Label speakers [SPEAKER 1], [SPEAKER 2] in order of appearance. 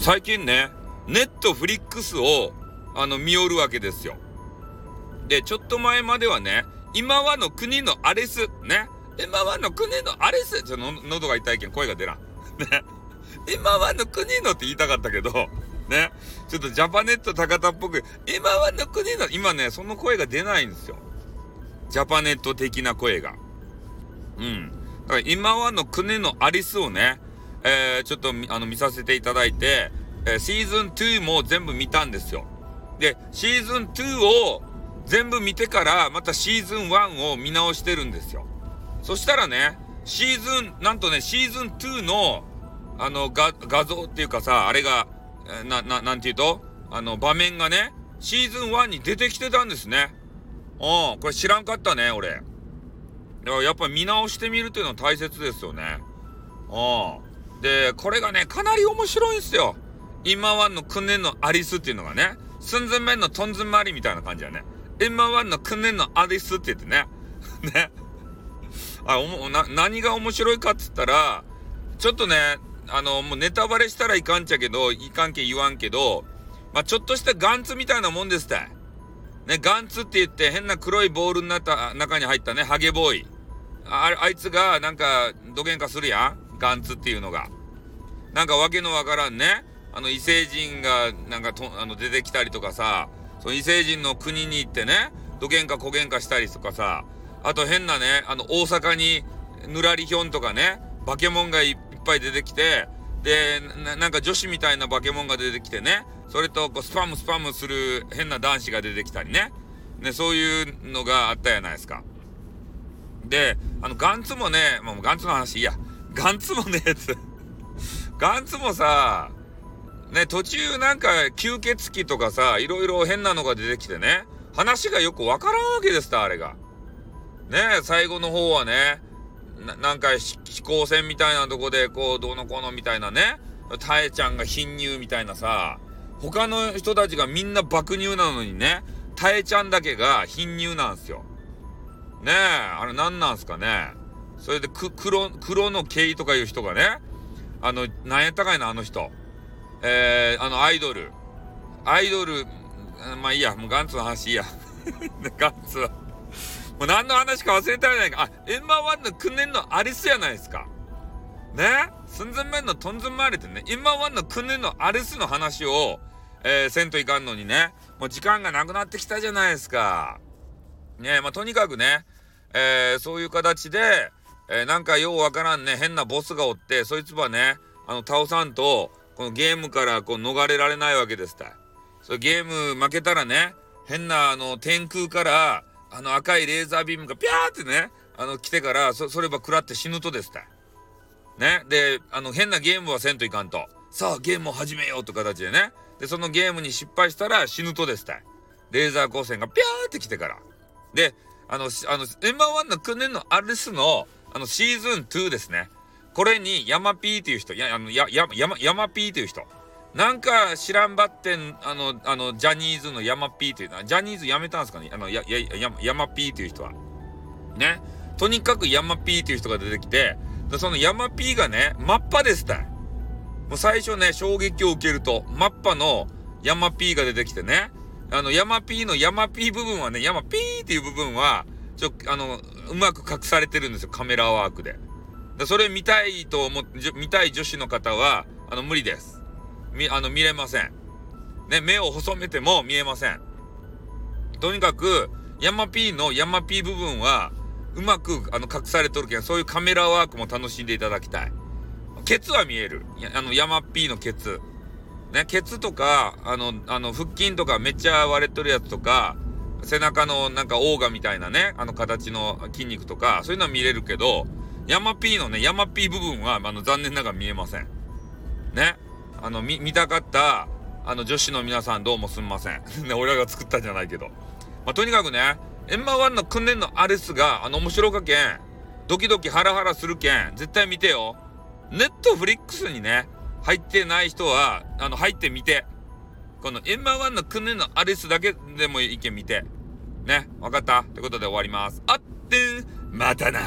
[SPEAKER 1] 最近ね、ネットフリックスを、あの、見よるわけですよ。で、ちょっと前まではね、今はの国のアレス、ね。今はの国のアレス、ちょっと喉が痛いけん声が出らん。ね。今はの国のって言いたかったけど、ね。ちょっとジャパネット高田っぽく、今はの国の、今ね、その声が出ないんですよ。ジャパネット的な声が。うん。だから今はの国のアリスをね、えー、ちょっとあの見させていただいて、えー、シーズン2も全部見たんですよ。で、シーズン2を全部見てからまたシーズン1を見直してるんですよ。そしたらね、シーズン、なんとね、シーズン2のあの画画像っていうかさ、あれが、な、な、なんて言うと、あの場面がね、シーズン1に出てきてたんですね。うん、これ知らんかったね、俺。だからやっぱ見直してみるっていうのは大切ですよね。うん。で、これがね、かなり面白いんすよ。今ワンの訓練のアリスっていうのがね、寸前面のトンズンマリみたいな感じやね。今ワンの訓練のアリスって言ってね。ね。あ、おも、な、何が面白いかって言ったら、ちょっとね、あの、もうネタバレしたらいかんちゃけど、いかんけ言わんけど、まあ、ちょっとしたガンツみたいなもんですって。ね、ガンツって言って変な黒いボールになった、中に入ったね、ハゲボーイ。あ、あいつがなんか、どげんかするやんガンツっていうのが。なんかわけのわからんね、あの異星人がなんかとあの出てきたりとかさ、その異星人の国に行ってね、どげんかこげんかしたりとかさ、あと変なね、あの大阪にぬらりひょんとかね、化け物がいっぱい出てきて、でな、なんか女子みたいな化け物が出てきてね、それとこうスパムスパムする変な男子が出てきたりね、ね、そういうのがあったやないですか。で、あの、ガンツもね、もうガンツの話いいや。ガンツもね、ガンツもさ、ね、途中なんか吸血鬼とかさ、いろいろ変なのが出てきてね、話がよくわからんわけですた、あれが。ね、最後の方はね、ななんか飛行船みたいなとこで、こう、どうのこうのみたいなね、タエちゃんが貧乳みたいなさ、他の人たちがみんな爆乳なのにね、タエちゃんだけが貧乳なんすよ。ねえ、あれ何なんすかね。それで、く、黒、黒のイとかいう人がね、あの、なんやったかいな、あの人。えー、あの、アイドル。アイドル、まあいいや、もうガンツの話いいや。ガンツは。もう何の話か忘れたらないか。あ、エンマワンの訓練のアリスやないですか。ね？寸前面のトンズン回りってね、エンマワンの訓練のアリスの話を、えー、せんといかんのにね、もう時間がなくなってきたじゃないですか。ね？まあとにかくね、えー、そういう形で、えー、なんかようわからんね、変なボスがおって、そいつはね、あの、倒さんと、このゲームからこう逃れられないわけですたそれゲーム負けたらね、変なあの、天空から、あの赤いレーザービームがピャーってね、あの、来てから、そ、それば食らって死ぬとですたね。で、あの、変なゲームはせんといかんと。さあ、ゲームを始めようって形でね。で、そのゲームに失敗したら死ぬとですたレーザー光線がピャーって来てから。で、あの、あの、円盤1の訓練のアルスの、あの、シーズン2ですね。これに、ヤマピーっていう人、や、あの、や、や、ヤマ、ヤマピーっていう人。なんか知らんばってん、あの、あの、ジャニーズのヤマピーっていうのは、ジャニーズ辞めたんですかね？あの、や、や、や、ヤマピーっていう人は。ね？とにかくヤマピーっていう人が出てきて、そのヤマピーがね、マッパですたい。もう最初ね、衝撃を受けると、マッパのヤマピーが出てきてね、あの、ヤマピーのヤマピー部分はね、ヤマピーっていう部分は、ちょ、あの、うまく隠されてるんですよ、カメラワークで。でそれ見たいと思って、見たい女子の方は、あの、無理です。み、あの、見れません。ね、目を細めても見えません。とにかく、ヤマピーのヤマピー部分は、うまく、あの、隠されとるけん、そういうカメラワークも楽しんでいただきたい。ケツは見える。あの、ヤマピーのケツ。ね、ケツとか、あの、あの、腹筋とかめっちゃ割れとるやつとか、背中のなんかオーガみたいなね、あの形の筋肉とか、そういうのは見れるけど、ヤマピーのね、ヤマピー部分は、あの、残念ながら見えません。ね。あの、見、見たかった、あの、女子の皆さんどうもすんません。ね、俺らが作ったんじゃないけど。まあ、とにかくね、エンマワンの訓練のアレスが、あの、面白かけん、ドキドキハラハラするけん、絶対見てよ。ネットフリックスにね、入ってない人は、あの、入ってみて。この M1 の訓練のアリスだけでも意見見て。ね、わかった？ってことで終わります。あってまたな